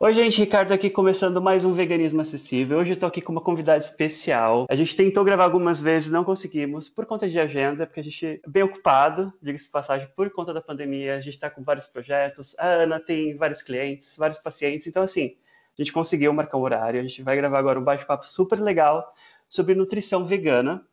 Oi, gente, Ricardo aqui começando mais um Veganismo Acessível. Hoje eu tô aqui com uma convidada especial. A gente tentou gravar algumas vezes, não conseguimos, por conta de agenda, porque a gente é bem ocupado, diga-se de passagem, por conta da pandemia. A gente está com vários projetos, a Ana tem vários clientes, vários pacientes, então assim, a gente conseguiu marcar um horário. A gente vai gravar agora um bate-papo super legal sobre nutrição vegana.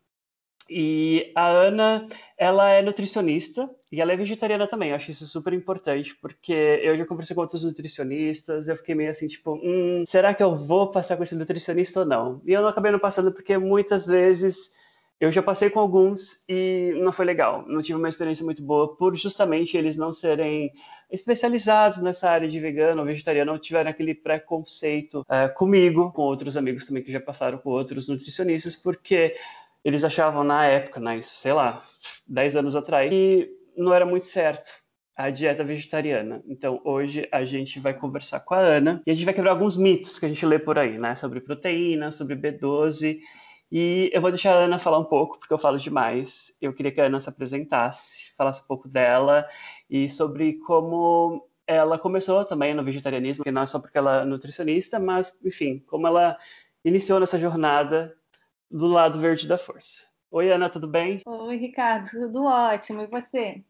E a Ana, ela é nutricionista e ela é vegetariana também. Eu acho isso super importante, porque eu já conversei com outros nutricionistas, eu fiquei meio assim, tipo, hum, será que eu vou passar com esse nutricionista ou não? E eu não acabei não passando porque muitas vezes eu já passei com alguns e não foi legal. Não tive uma experiência muito boa por justamente eles não serem especializados nessa área de vegano ou vegetariano, não tiveram aquele preconceito uh, comigo, com outros amigos também que já passaram com outros nutricionistas, porque eles achavam na época, né, sei lá, 10 anos atrás, que não era muito certo a dieta vegetariana. Então, hoje a gente vai conversar com a Ana e a gente vai quebrar alguns mitos que a gente lê por aí, né, sobre proteína, sobre B12. E eu vou deixar a Ana falar um pouco, porque eu falo demais. Eu queria que a Ana se apresentasse, falasse um pouco dela e sobre como ela começou também no vegetarianismo, que não é só porque ela é nutricionista, mas, enfim, como ela iniciou nessa jornada do lado verde da força. Oi, Ana, tudo bem? Oi, Ricardo, tudo ótimo. E você?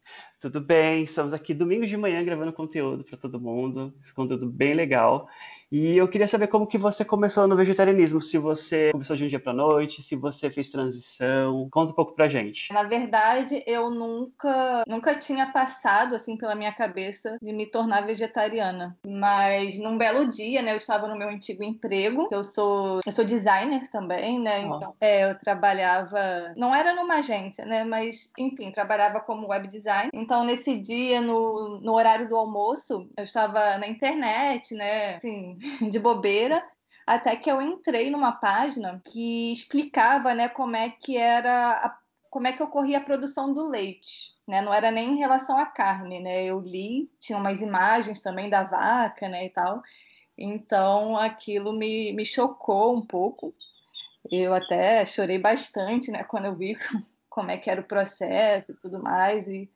Tudo bem, estamos aqui domingo de manhã gravando conteúdo para todo mundo, esse conteúdo bem legal. E eu queria saber como que você começou no vegetarianismo, se você começou de um dia para noite, se você fez transição. Conta um pouco pra gente. Na verdade, eu nunca nunca tinha passado assim pela minha cabeça de me tornar vegetariana, mas num belo dia, né, eu estava no meu antigo emprego, eu sou eu sou designer também, né? Oh. Então, é, eu trabalhava, não era numa agência, né, mas enfim, trabalhava como web design. Então, nesse dia no, no horário do almoço, eu estava na internet, né, assim, de bobeira, até que eu entrei numa página que explicava, né, como é que era a, como é que ocorria a produção do leite, né? Não era nem em relação à carne, né? Eu li, tinha umas imagens também da vaca, né, e tal. Então, aquilo me, me chocou um pouco. Eu até chorei bastante, né, quando eu vi como é que era o processo e tudo mais e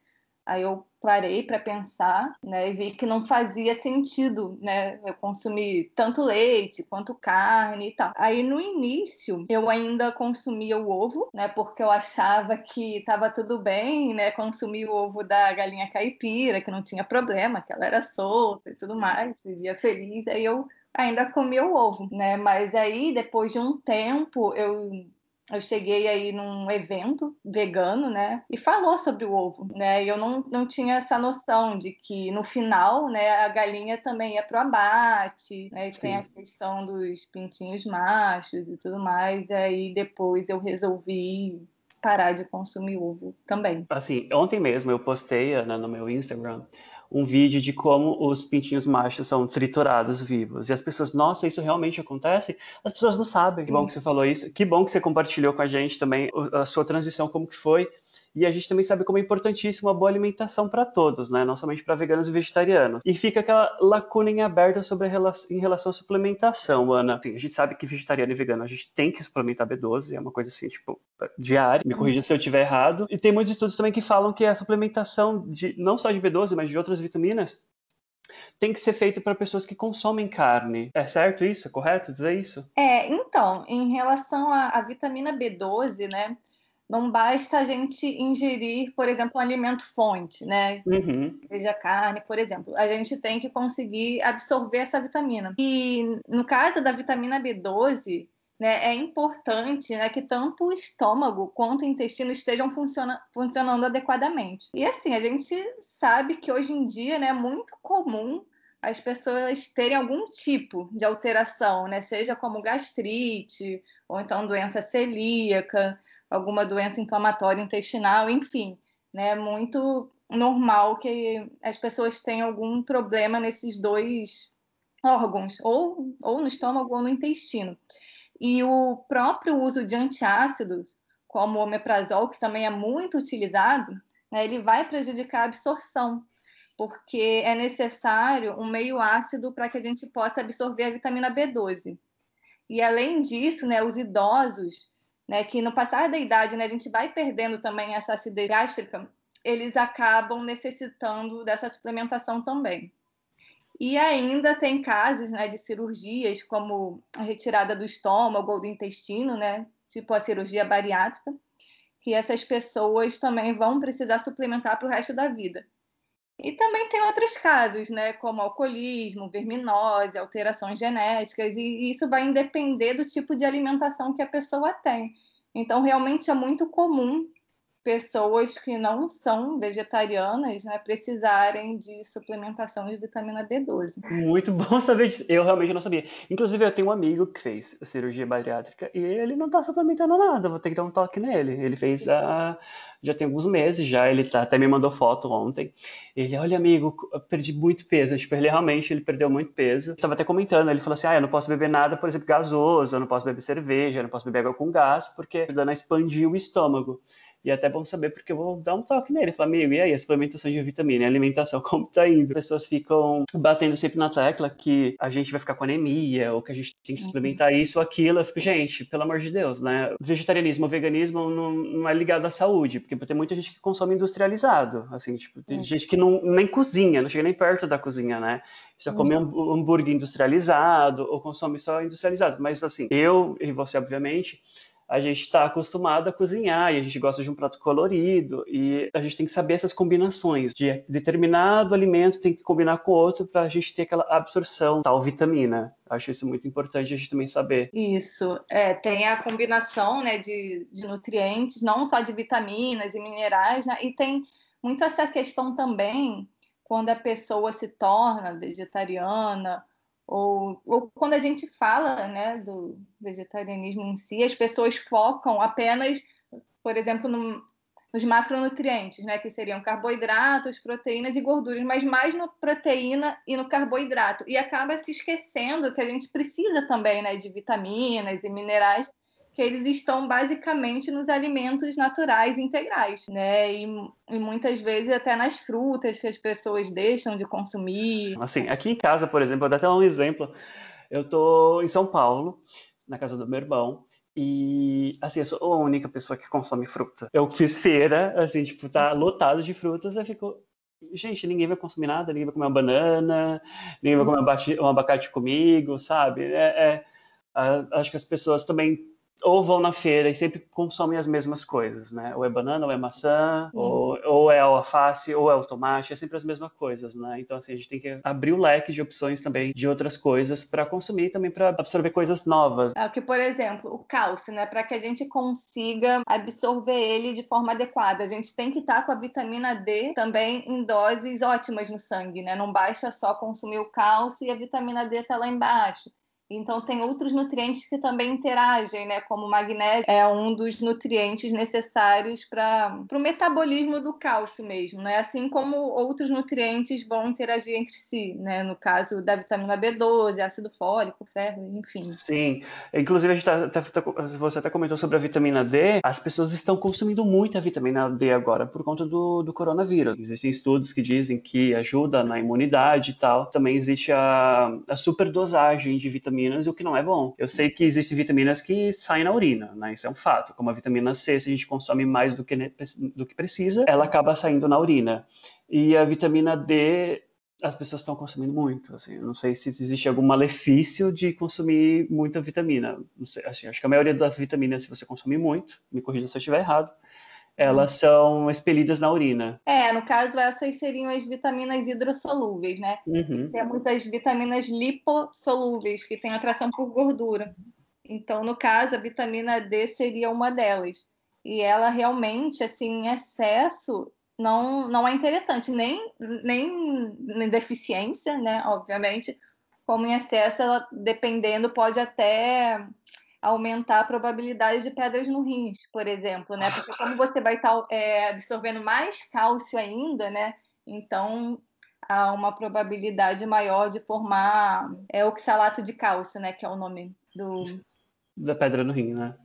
Aí eu parei para pensar, né, e vi que não fazia sentido, né, eu consumir tanto leite quanto carne e tal. Aí no início eu ainda consumia o ovo, né, porque eu achava que estava tudo bem, né, consumir o ovo da galinha caipira, que não tinha problema, que ela era solta e tudo mais, vivia feliz. Aí eu ainda comia o ovo, né? Mas aí depois de um tempo eu eu cheguei aí num evento vegano, né, e falou sobre o ovo, né, e eu não, não tinha essa noção de que no final, né, a galinha também ia pro abate, né, e tem a questão dos pintinhos machos e tudo mais, e aí depois eu resolvi parar de consumir ovo também. Assim, ontem mesmo eu postei né, no meu Instagram um vídeo de como os pintinhos machos são triturados vivos. E as pessoas, nossa, isso realmente acontece? As pessoas não sabem. Que bom que você falou isso. Que bom que você compartilhou com a gente também a sua transição, como que foi. E a gente também sabe como é importantíssimo uma boa alimentação para todos, né? Não somente para veganos e vegetarianos. E fica aquela lacuna em aberta sobre a em relação à suplementação, Ana. Assim, a gente sabe que vegetariano e vegano a gente tem que suplementar B12, é uma coisa assim, tipo, diária. Me corrija se eu estiver errado. E tem muitos estudos também que falam que a suplementação de não só de B12, mas de outras vitaminas tem que ser feita para pessoas que consomem carne. É certo isso? É correto dizer isso? É, então, em relação à vitamina B12, né? Não basta a gente ingerir, por exemplo, um alimento fonte, né? Uhum. Seja carne, por exemplo. A gente tem que conseguir absorver essa vitamina. E no caso da vitamina B12, né, é importante né, que tanto o estômago quanto o intestino estejam funciona, funcionando adequadamente. E assim, a gente sabe que hoje em dia né, é muito comum as pessoas terem algum tipo de alteração, né? Seja como gastrite, ou então doença celíaca alguma doença inflamatória intestinal, enfim, né? É muito normal que as pessoas tenham algum problema nesses dois órgãos, ou, ou no estômago ou no intestino. E o próprio uso de antiácidos, como o omeprazol, que também é muito utilizado, né, ele vai prejudicar a absorção, porque é necessário um meio ácido para que a gente possa absorver a vitamina B12. E além disso, né, os idosos né, que no passar da idade né, a gente vai perdendo também essa acidez gástrica, eles acabam necessitando dessa suplementação também. E ainda tem casos né, de cirurgias, como a retirada do estômago ou do intestino, né, tipo a cirurgia bariátrica, que essas pessoas também vão precisar suplementar para o resto da vida. E também tem outros casos, né, como alcoolismo, verminose, alterações genéticas, e isso vai depender do tipo de alimentação que a pessoa tem. Então, realmente é muito comum pessoas que não são vegetarianas né, precisarem de suplementação de vitamina B12. Muito bom saber disso. Eu realmente não sabia. Inclusive, eu tenho um amigo que fez cirurgia bariátrica e ele não está suplementando nada. Vou ter que dar um toque nele. Ele fez a. Já tem alguns meses já, ele tá, até me mandou foto ontem. Ele, olha, amigo, eu perdi muito peso. Tipo, ele realmente ele perdeu muito peso. Tava até comentando, ele falou assim: ah, eu não posso beber nada, por exemplo, gasoso, eu não posso beber cerveja, eu não posso beber água com gás, porque dando a expandir o estômago. E é até bom saber porque eu vou dar um toque nele. Falar, amigo, e aí, a suplementação de vitamina e alimentação, como tá indo? As pessoas ficam batendo sempre na tecla que a gente vai ficar com anemia, ou que a gente tem que suplementar isso ou aquilo. Eu fico, gente, pelo amor de Deus, né? Vegetarianismo veganismo não, não é ligado à saúde, porque tem muita gente que consome industrializado, assim, tipo, tem gente que não, nem cozinha, não chega nem perto da cozinha, né? Só come hambúrguer industrializado, ou consome só industrializado. Mas, assim, eu e você, obviamente, a gente está acostumado a cozinhar e a gente gosta de um prato colorido e a gente tem que saber essas combinações de determinado alimento tem que combinar com outro para a gente ter aquela absorção tal vitamina. Acho isso muito importante a gente também saber. Isso, é, tem a combinação né, de, de nutrientes, não só de vitaminas e minerais, né, e tem muito essa questão também quando a pessoa se torna vegetariana ou, ou quando a gente fala né, do vegetarianismo em si, as pessoas focam apenas, por exemplo, no, nos macronutrientes, né, que seriam carboidratos, proteínas e gorduras, mas mais no proteína e no carboidrato. E acaba se esquecendo que a gente precisa também né, de vitaminas e minerais que eles estão basicamente nos alimentos naturais integrais, né? E, e, muitas vezes até nas frutas que as pessoas deixam de consumir. Assim, aqui em casa, por exemplo, vou dar até um exemplo. Eu tô em São Paulo, na casa do meu irmão, e, assim, eu sou a única pessoa que consome fruta. Eu fiz feira, assim, tipo, tá lotado de frutas, eu fico, gente, ninguém vai consumir nada, ninguém vai comer uma banana, ninguém vai comer um abacate comigo, sabe? É, é, acho que as pessoas também ou vão na feira e sempre consomem as mesmas coisas, né? Ou é banana, ou é maçã, uhum. ou, ou é alface, ou é o tomate, é sempre as mesmas coisas, né? Então, assim, a gente tem que abrir o leque de opções também de outras coisas para consumir e também para absorver coisas novas. É que, por exemplo, o cálcio, né? Para que a gente consiga absorver ele de forma adequada, a gente tem que estar tá com a vitamina D também em doses ótimas no sangue, né? Não basta só consumir o cálcio e a vitamina D tá lá embaixo. Então, tem outros nutrientes que também interagem, né? Como o magnésio é um dos nutrientes necessários para o metabolismo do cálcio mesmo, né? Assim como outros nutrientes vão interagir entre si, né? No caso da vitamina B12, ácido fólico, ferro, enfim. Sim. Inclusive, a gente tá, tá, tá, você até comentou sobre a vitamina D. As pessoas estão consumindo muita vitamina D agora por conta do, do coronavírus. Existem estudos que dizem que ajuda na imunidade e tal. Também existe a, a superdosagem de vitamina vitaminas e o que não é bom. Eu sei que existem vitaminas que saem na urina, né? Isso é um fato. Como a vitamina C, se a gente consome mais do que, do que precisa, ela acaba saindo na urina. E a vitamina D, as pessoas estão consumindo muito. Assim, não sei se existe algum malefício de consumir muita vitamina. Sei, assim, acho que a maioria das vitaminas, se você consumir muito, me corrija se eu estiver errado, elas são expelidas na urina. É, no caso, essas seriam as vitaminas hidrossolúveis, né? Uhum. Temos as vitaminas lipossolúveis, que têm atração por gordura. Então, no caso, a vitamina D seria uma delas. E ela realmente, assim, em excesso, não, não é interessante, nem, nem em deficiência, né? Obviamente, como em excesso, ela, dependendo, pode até aumentar a probabilidade de pedras no rins, por exemplo, né? Porque como você vai estar é, absorvendo mais cálcio ainda, né? Então há uma probabilidade maior de formar é, oxalato de cálcio, né? Que é o nome do da pedra no rim, né?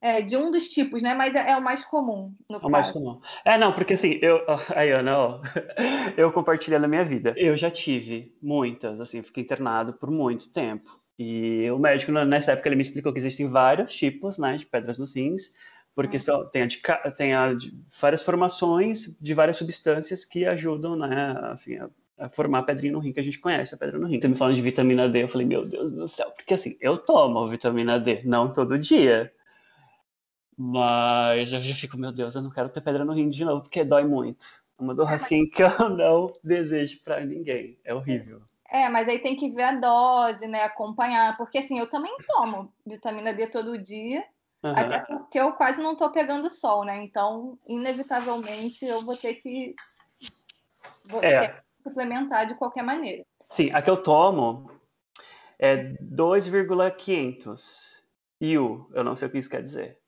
É, de um dos tipos, né? Mas é, é o mais comum. No é o mais comum. É, não, porque assim, eu. Aí, Ana, ó, eu compartilhando a minha vida. Eu já tive muitas, assim, fiquei internado por muito tempo. E o médico, nessa época, ele me explicou que existem vários tipos né, de pedras nos rins, porque são, tem, a de, tem a de várias formações de várias substâncias que ajudam, né, enfim, a, a, formar a pedrinha no rim que a gente conhece, a pedra no rim. Você me falando de vitamina D, eu falei, meu Deus do céu, porque assim, eu tomo vitamina D, não todo dia, mas eu já fico, meu Deus, eu não quero ter pedra no rim de novo, porque dói muito. É uma dor assim que eu não desejo para ninguém, é horrível. É, mas aí tem que ver a dose, né, acompanhar, porque assim, eu também tomo vitamina D todo dia, Uhum. Até porque eu quase não estou pegando sol, né? Então, inevitavelmente, eu vou ter que, vou é. ter que suplementar de qualquer maneira. Sim, a que eu tomo é 2,500 IU. Eu não sei o que isso quer dizer.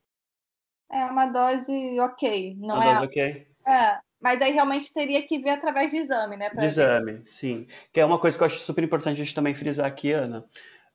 É uma dose ok, não uma é? Dose ok. É, mas aí realmente teria que ver através de exame, né? De exame, sim. Que é uma coisa que eu acho super importante a gente também frisar aqui, Ana.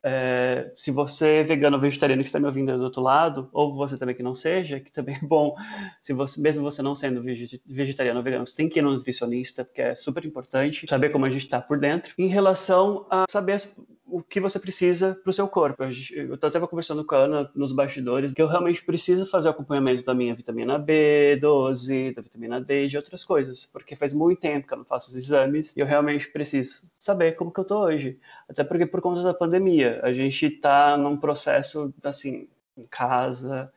É, se você é vegano ou vegetariano que está me ouvindo do outro lado, ou você também que não seja, que também é bom, se você, mesmo você não sendo vegetariano ou vegano, você tem que ir no nutricionista, porque é super importante saber como a gente está por dentro, em relação a saber o que você precisa para o seu corpo. Eu estava conversando com a Ana nos bastidores que eu realmente preciso fazer acompanhamento da minha vitamina B12, da vitamina D e de outras coisas, porque faz muito tempo que eu não faço os exames e eu realmente preciso saber como que eu estou hoje. Até porque por conta da pandemia, a gente está num processo assim, em casa,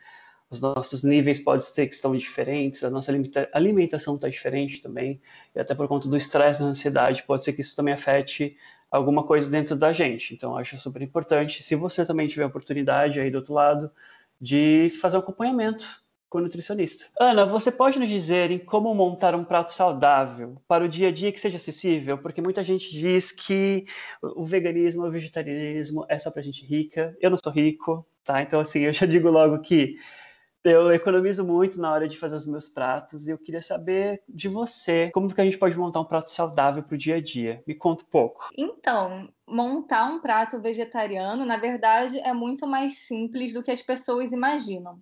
os nossos níveis podem ser que estão diferentes, a nossa alimentação está diferente também, e até por conta do estresse, da ansiedade, pode ser que isso também afete alguma coisa dentro da gente. Então, acho super importante, se você também tiver oportunidade aí do outro lado, de fazer um acompanhamento com o nutricionista. Ana, você pode nos dizer em como montar um prato saudável para o dia a dia que seja acessível? Porque muita gente diz que o veganismo, o vegetarianismo é só para gente rica. Eu não sou rico, tá? Então, assim, eu já digo logo que eu economizo muito na hora de fazer os meus pratos e eu queria saber de você como que a gente pode montar um prato saudável para o dia a dia. Me conta um pouco. Então, montar um prato vegetariano, na verdade, é muito mais simples do que as pessoas imaginam.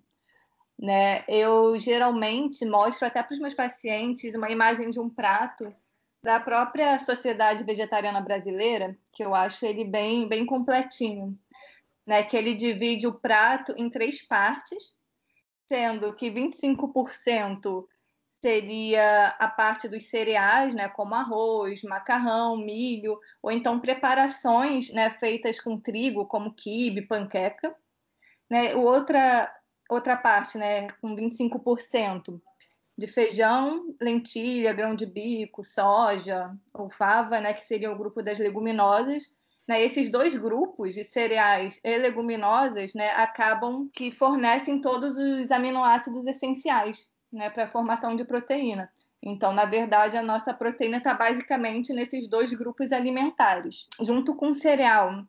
Né? Eu geralmente mostro até para os meus pacientes uma imagem de um prato da própria Sociedade Vegetariana Brasileira, que eu acho ele bem, bem completinho, né? Que ele divide o prato em três partes sendo que 25% seria a parte dos cereais, né, como arroz, macarrão, milho, ou então preparações, né, feitas com trigo, como quibe, panqueca. Né, outra outra parte, né, com 25% de feijão, lentilha, grão de bico, soja, ou fava, né, que seria o grupo das leguminosas, né, esses dois grupos de cereais e leguminosas né, acabam que fornecem todos os aminoácidos essenciais né, para a formação de proteína. Então, na verdade, a nossa proteína está basicamente nesses dois grupos alimentares. Junto com o cereal,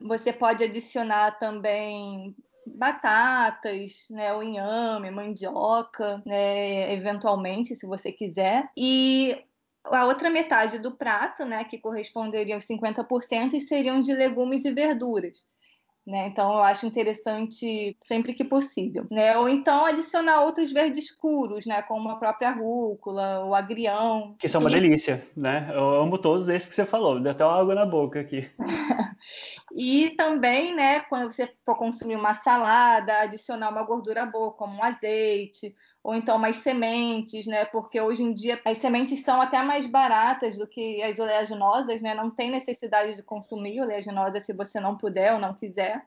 você pode adicionar também batatas, né, o inhame, mandioca, né, eventualmente, se você quiser. E a outra metade do prato, né, que corresponderia aos 50%, seriam de legumes e verduras. Né? Então, eu acho interessante sempre que possível. Né? Ou então adicionar outros verdes escuros, né? como a própria rúcula, o agrião. Que são uma e... delícia, né? Eu amo todos esses que você falou, deu até uma água na boca aqui. e também, né, quando você for consumir uma salada, adicionar uma gordura boa, como um azeite, ou então mais sementes, né? Porque hoje em dia as sementes são até mais baratas do que as oleaginosas, né? Não tem necessidade de consumir oleaginosa se você não puder ou não quiser.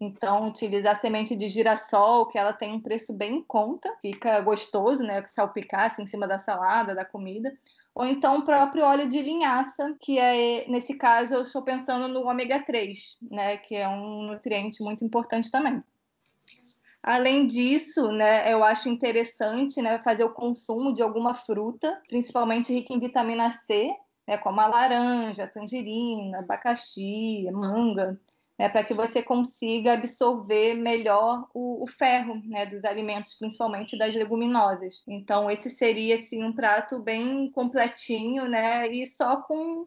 Então, utilizar semente de girassol, que ela tem um preço bem em conta, fica gostoso, né? Salpicar assim, em cima da salada, da comida. Ou então o próprio óleo de linhaça, que é, nesse caso, eu estou pensando no ômega 3, né? Que é um nutriente muito importante também. Além disso, né, eu acho interessante né, fazer o consumo de alguma fruta, principalmente rica em vitamina C, né, como a laranja, tangerina, abacaxi, manga, né, para que você consiga absorver melhor o, o ferro né, dos alimentos, principalmente das leguminosas. Então, esse seria assim, um prato bem completinho né, e só com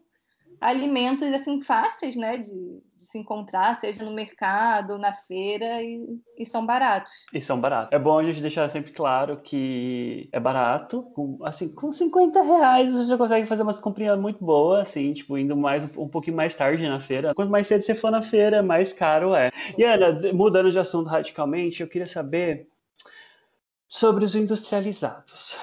alimentos assim fáceis né, de, se encontrar, seja no mercado, na feira, e, e, são baratos. E são baratos. É bom a gente deixar sempre claro que é barato, com, assim, com 50 reais você já consegue fazer umas comprinhas muito boas, assim, tipo, indo mais um, pouquinho mais tarde na feira. Quanto mais cedo você for na feira, mais caro é. E Ana, mudando de assunto radicalmente, eu queria saber sobre os industrializados.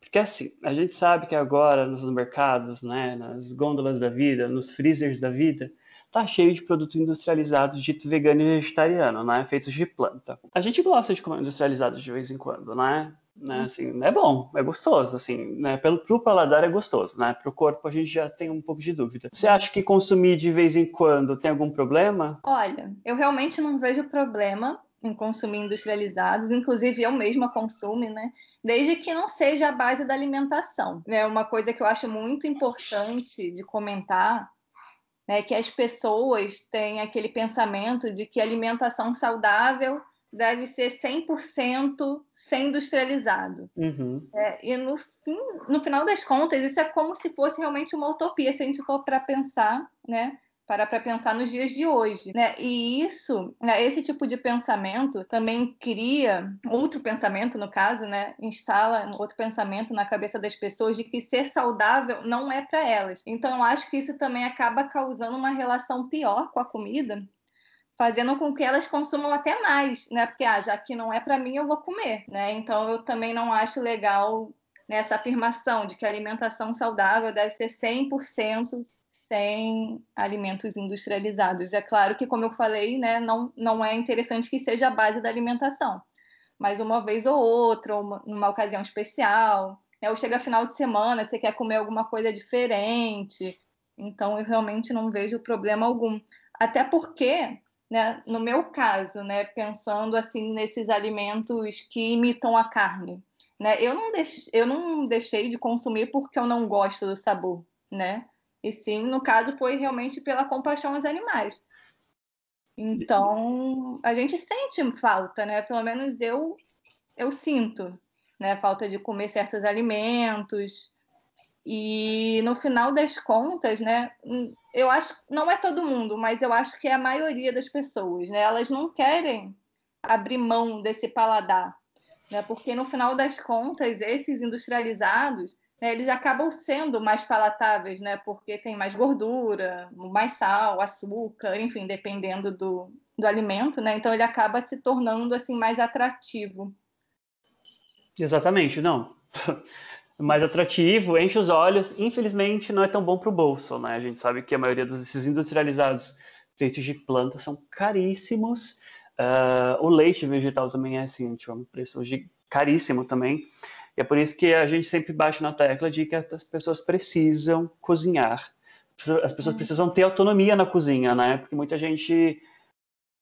Porque assim, a gente sabe que agora nos mercados, né, nas gôndolas da vida, nos freezers da vida, tá cheio de produtos industrializados dito vegano e vegetariano, né, feitos de planta. A gente gosta de comer industrializados de vez em quando, né? né assim, é bom, é gostoso, assim, né? Pelo pro paladar é gostoso, né? Pro corpo a gente já tem um pouco de dúvida. Você acha que consumir de vez em quando tem algum problema? Olha, eu realmente não vejo problema em consumir industrializados, inclusive eu mesma consumo, né? Desde que não seja a base da alimentação. Né? uma coisa que eu acho muito importante de comentar né, que as pessoas têm aquele pensamento de que alimentação saudável deve ser 100% sem industrializado. Uhum. É, e no, fim, no final das contas, isso é como se fosse realmente uma utopia, se a gente for para pensar, né? Para para pensar nos dias de hoje, né? E isso, né, esse tipo de pensamento também cria outro pensamento, no caso, né? Instala outro pensamento na cabeça das pessoas de que ser saudável não é para elas. Então, eu acho que isso também acaba causando uma relação pior com a comida, fazendo com que elas consumam até mais, né? Porque ah, já que não é para mim, eu vou comer, né? Então, eu também não acho legal nessa afirmação de que a alimentação saudável deve ser 100% sem alimentos industrializados. É claro que, como eu falei, né, não, não é interessante que seja a base da alimentação, mas uma vez ou outra, uma, numa ocasião especial, né, ou chega final de semana, você quer comer alguma coisa diferente, então eu realmente não vejo problema algum. Até porque, né, no meu caso, né, pensando assim nesses alimentos que imitam a carne, né, eu, não eu não deixei de consumir porque eu não gosto do sabor, né? E sim, no caso, foi realmente pela compaixão aos animais. Então, a gente sente falta, né? Pelo menos eu eu sinto, né? Falta de comer certos alimentos. E no final das contas, né? Eu acho, não é todo mundo, mas eu acho que é a maioria das pessoas, né? Elas não querem abrir mão desse paladar, né? Porque no final das contas, esses industrializados, né, eles acabam sendo mais palatáveis, né? Porque tem mais gordura, mais sal, açúcar, enfim, dependendo do, do alimento, né? Então ele acaba se tornando assim mais atrativo. Exatamente, não. mais atrativo, enche os olhos. Infelizmente, não é tão bom para o bolso, né? A gente sabe que a maioria desses industrializados feitos de plantas são caríssimos. Uh, o leite vegetal também é assim, tipo, um preço caríssimo também. E é por isso que a gente sempre bate na tecla de que as pessoas precisam cozinhar. As pessoas uhum. precisam ter autonomia na cozinha, né? Porque muita gente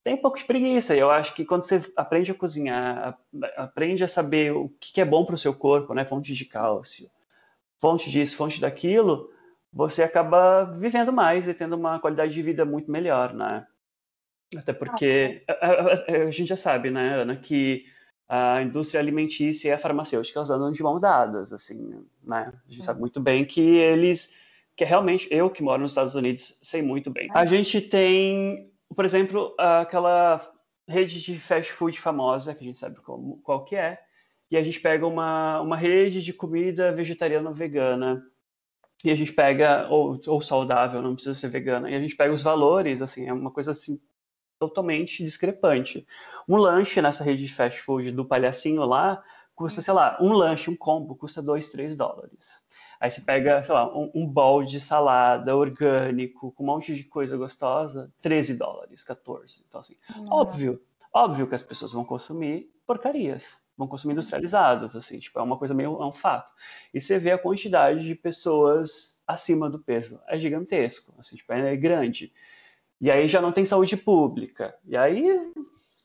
tem um pouco de preguiça. Eu acho que quando você aprende a cozinhar, aprende a saber o que é bom para o seu corpo, né? Fonte de cálcio, fonte disso, fonte daquilo, você acaba vivendo mais e tendo uma qualidade de vida muito melhor, né? Até porque a, a, a gente já sabe, né, Ana, que a indústria alimentícia e a farmacêutica andam de mão dadas, assim, né? A gente sabe muito bem que eles, que é realmente eu que moro nos Estados Unidos sei muito bem. A gente tem, por exemplo, aquela rede de fast food famosa que a gente sabe como, qual que é, e a gente pega uma, uma rede de comida vegetariana ou vegana e a gente pega ou, ou saudável, não precisa ser vegana, e a gente pega os valores, assim, é uma coisa assim totalmente discrepante. Um lanche nessa rede de fast food do palhacinho lá custa, sei lá, um lanche, um combo, custa 2, 3 dólares. Aí você pega, sei lá, um, um bowl de salada orgânico, com um monte de coisa gostosa, 13 dólares, 14. Então, assim, óbvio, óbvio que as pessoas vão consumir porcarias, vão consumir industrializados, assim, tipo, é uma coisa meio, é um fato. E você vê a quantidade de pessoas acima do peso, é gigantesco, assim, tipo, é grande. E aí já não tem saúde pública. E aí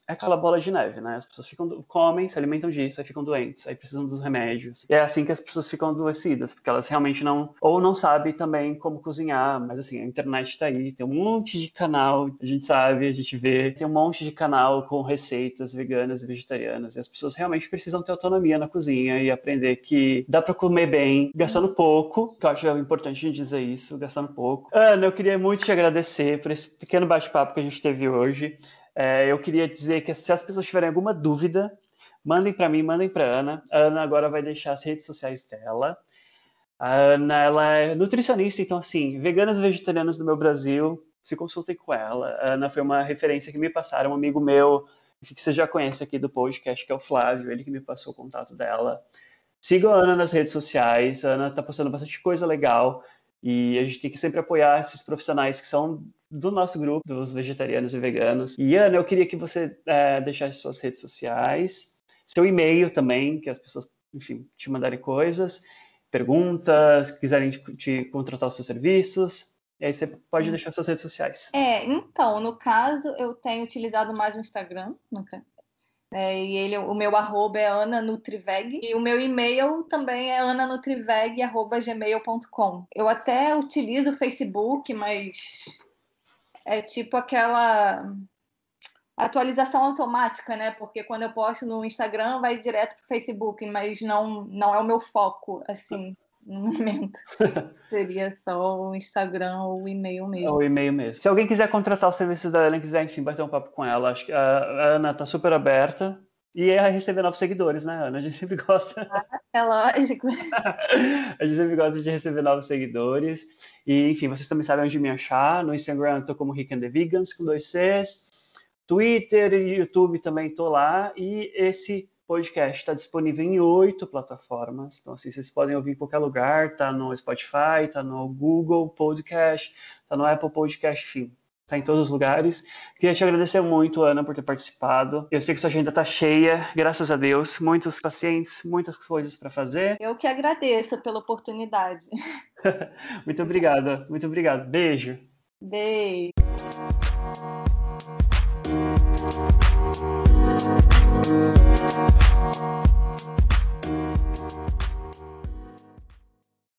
é aquela bola de neve, né? As pessoas ficam, comem, se alimentam disso, aí ficam doentes, aí precisam dos remédios. E é assim que as pessoas ficam adoecidas, porque elas realmente não, ou não sabem também como cozinhar, mas assim, a internet tá aí, tem um monte de canal, a gente sabe, a gente vê, tem um monte de canal com receitas veganas e vegetarianas, e as pessoas realmente precisam ter autonomia na cozinha e aprender que dá para comer bem, gastando pouco, que eu acho importante a gente dizer isso, gastando pouco. Ana, eu queria muito te agradecer por esse pequeno bate-papo que a gente teve hoje. É, eu queria dizer que se as pessoas tiverem alguma dúvida, mandem para mim, mandem para Ana. A Ana agora vai deixar as redes sociais dela. A Ana, ela é nutricionista, então assim, veganas e vegetarianas do meu Brasil, se consultem com ela. A Ana foi uma referência que me passaram, um amigo meu que você já conhece aqui do podcast, que é o Flávio, ele que me passou o contato dela. Sigam a Ana nas redes sociais, a Ana está postando bastante coisa legal e a gente tem que sempre apoiar esses profissionais que são do nosso grupo, dos vegetarianos e veganos. E Ana, eu queria que você é, deixasse suas redes sociais, seu e-mail também, que as pessoas, enfim, te mandarem coisas, perguntas, quiserem te, te contratar os seus serviços. E aí você pode hum. deixar suas redes sociais. É, então, no caso, eu tenho utilizado mais o Instagram, nunca. É, e ele, o meu arroba é ananutriveg e o meu e-mail também é ananutriveg.gmail.com. Eu até utilizo o Facebook, mas é tipo aquela atualização automática, né? Porque quando eu posto no Instagram vai direto para o Facebook, mas não, não é o meu foco, assim no momento. Seria só o Instagram ou o e-mail mesmo. É o e-mail mesmo. Se alguém quiser contratar o serviço da Ana, quiser, enfim, bater um papo com ela, acho que a, Ana tá super aberta. E é receber novos seguidores, né, Ana? A gente sempre gosta. Ah, é lógico. a gente sempre gosta de receber novos seguidores. E, enfim, vocês também sabem onde me achar. No Instagram eu tô como Rick and the Vegans, com dois Cs. Twitter e YouTube também tô lá. E esse podcast está disponível em oito plataformas. Então, assim, vocês podem ouvir em qualquer lugar. Tá no Spotify, tá no Google Podcast, tá no Apple Podcast, enfim. Tá em todos os lugares. Queria te agradecer muito, Ana, por ter participado. Eu sei que sua agenda tá cheia, graças a Deus. Muitos pacientes, muitas coisas para fazer. Eu que agradeço pela oportunidade. muito obrigada, muito obrigado. Beijo. Beijo. Thank you.